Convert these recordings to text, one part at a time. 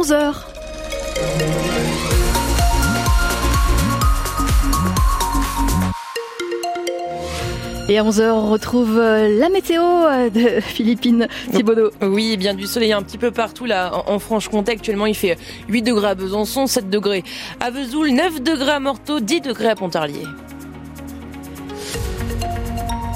11h. Et à 11h, on retrouve euh, la météo euh, de Philippine Thibaudot. Oui, bien du soleil un petit peu partout là en Franche-Comté. Actuellement, il fait 8 degrés à Besançon, 7 degrés à Vesoul, 9 degrés à Morteau, 10 degrés à Pontarlier.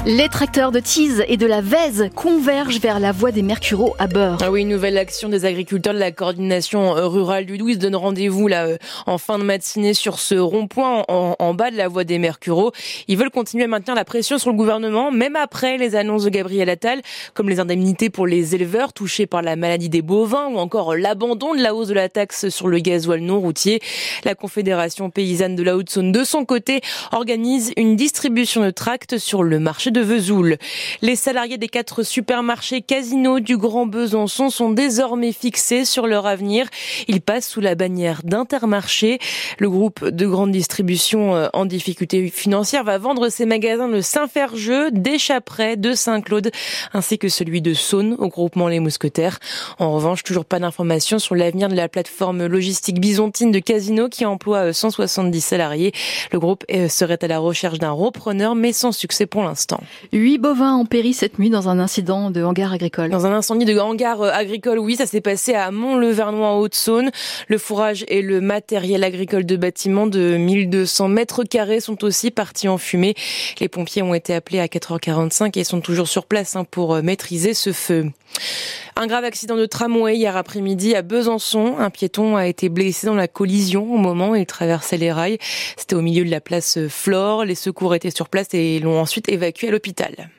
Les tracteurs de Tease et de la Vèze convergent vers la voie des Mercureaux à beurre. Ah oui, une nouvelle action des agriculteurs de la coordination euh, rurale du Louis donne rendez-vous là euh, en fin de matinée sur ce rond-point en, bas de la voie des Mercureaux. Ils veulent continuer à maintenir la pression sur le gouvernement, même après les annonces de Gabriel Attal, comme les indemnités pour les éleveurs touchés par la maladie des bovins ou encore l'abandon de la hausse de la taxe sur le gasoil non routier. La Confédération paysanne de la Haute-Saône, de son côté, organise une distribution de tracts sur le marché de Vesoul. Les salariés des quatre supermarchés Casino du Grand Besançon sont désormais fixés sur leur avenir. Ils passent sous la bannière d'Intermarché. Le groupe de grande distribution euh, en difficulté financière va vendre ses magasins de Saint-Ferjeux, d'Échapperet, de Saint-Claude, ainsi que celui de Saône au groupement Les Mousquetaires. En revanche, toujours pas d'informations sur l'avenir de la plateforme logistique byzantine de Casino qui emploie 170 euh, salariés. Le groupe euh, serait à la recherche d'un repreneur, mais sans succès pour l'instant. Huit bovins ont péri cette nuit dans un incident de hangar agricole. Dans un incendie de hangar euh, agricole, oui, ça s'est passé à Mont-le-Vernois en Haute-Saône. Le fourrage et le matériel agricole de bâtiment de 1200 mètres carrés sont aussi partis en fumée. Les pompiers ont été appelés à 4h45 et sont toujours sur place hein, pour euh, maîtriser ce feu. Un grave accident de tramway hier après-midi à Besançon. Un piéton a été blessé dans la collision au moment où il traversait les rails. C'était au milieu de la place Flore. Les secours étaient sur place et l'ont ensuite évacué à l'hôpital.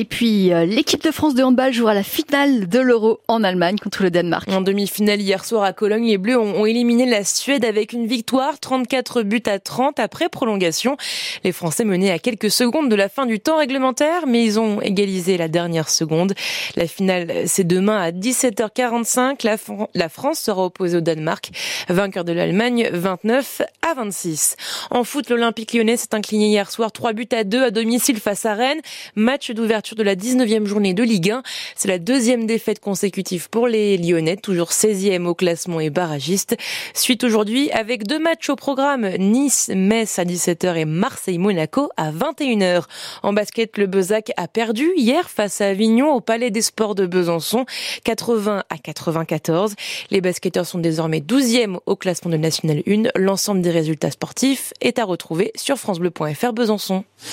Et puis, euh, l'équipe de France de handball jouera la finale de l'Euro en Allemagne contre le Danemark. En demi-finale hier soir à Cologne, les Bleus ont, éliminé la Suède avec une victoire, 34 buts à 30 après prolongation. Les Français menaient à quelques secondes de la fin du temps réglementaire, mais ils ont égalisé la dernière seconde. La finale, c'est demain à 17h45. La, la France sera opposée au Danemark, vainqueur de l'Allemagne, 29 à 26. En foot, l'Olympique lyonnais s'est incliné hier soir 3 buts à 2 à domicile face à Rennes. Match d'ouverture de la 19e journée de Ligue 1. C'est la deuxième défaite consécutive pour les Lyonnais, toujours 16e au classement et barragiste. Suite aujourd'hui avec deux matchs au programme, Nice, Metz à 17h et Marseille-Monaco à 21h. En basket, le Bezac a perdu hier face à Avignon au Palais des Sports de Besançon, 80 à 94. Les basketteurs sont désormais 12e au classement de National 1. L'ensemble des résultats sportifs est à retrouver sur francebleu.fr Besançon.